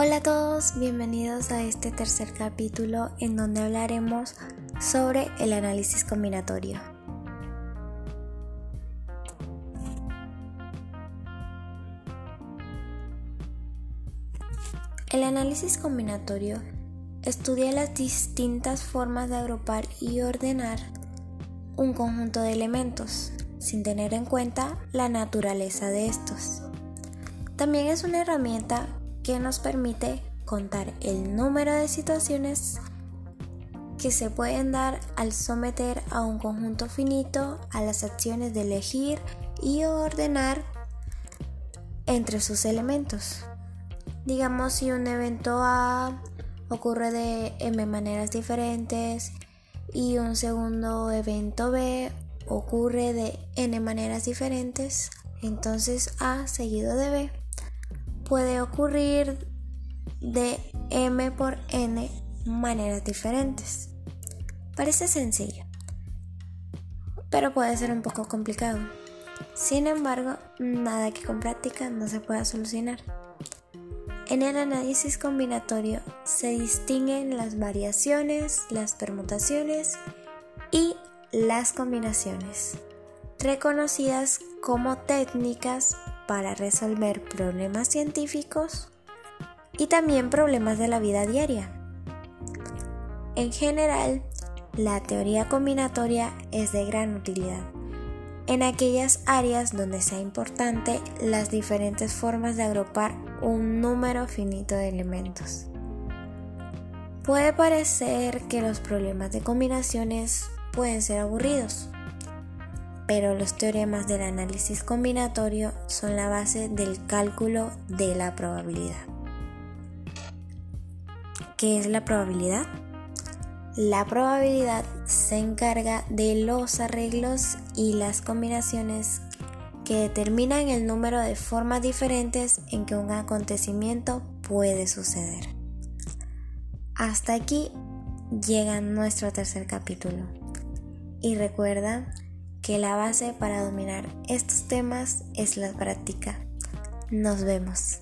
Hola a todos, bienvenidos a este tercer capítulo en donde hablaremos sobre el análisis combinatorio. El análisis combinatorio estudia las distintas formas de agrupar y ordenar un conjunto de elementos, sin tener en cuenta la naturaleza de estos. También es una herramienta que nos permite contar el número de situaciones que se pueden dar al someter a un conjunto finito a las acciones de elegir y ordenar entre sus elementos. Digamos si un evento A ocurre de m maneras diferentes y un segundo evento B ocurre de n maneras diferentes, entonces A seguido de B puede ocurrir de m por n maneras diferentes. Parece sencillo, pero puede ser un poco complicado. Sin embargo, nada que con práctica no se pueda solucionar. En el análisis combinatorio se distinguen las variaciones, las permutaciones y las combinaciones, reconocidas como técnicas para resolver problemas científicos y también problemas de la vida diaria. En general, la teoría combinatoria es de gran utilidad en aquellas áreas donde sea importante las diferentes formas de agrupar un número finito de elementos. Puede parecer que los problemas de combinaciones pueden ser aburridos, pero los teoremas del análisis combinatorio son la base del cálculo de la probabilidad. ¿Qué es la probabilidad? La probabilidad se encarga de los arreglos y las combinaciones que determinan el número de formas diferentes en que un acontecimiento puede suceder. Hasta aquí llega nuestro tercer capítulo. Y recuerda que la base para dominar estos temas es la práctica. Nos vemos.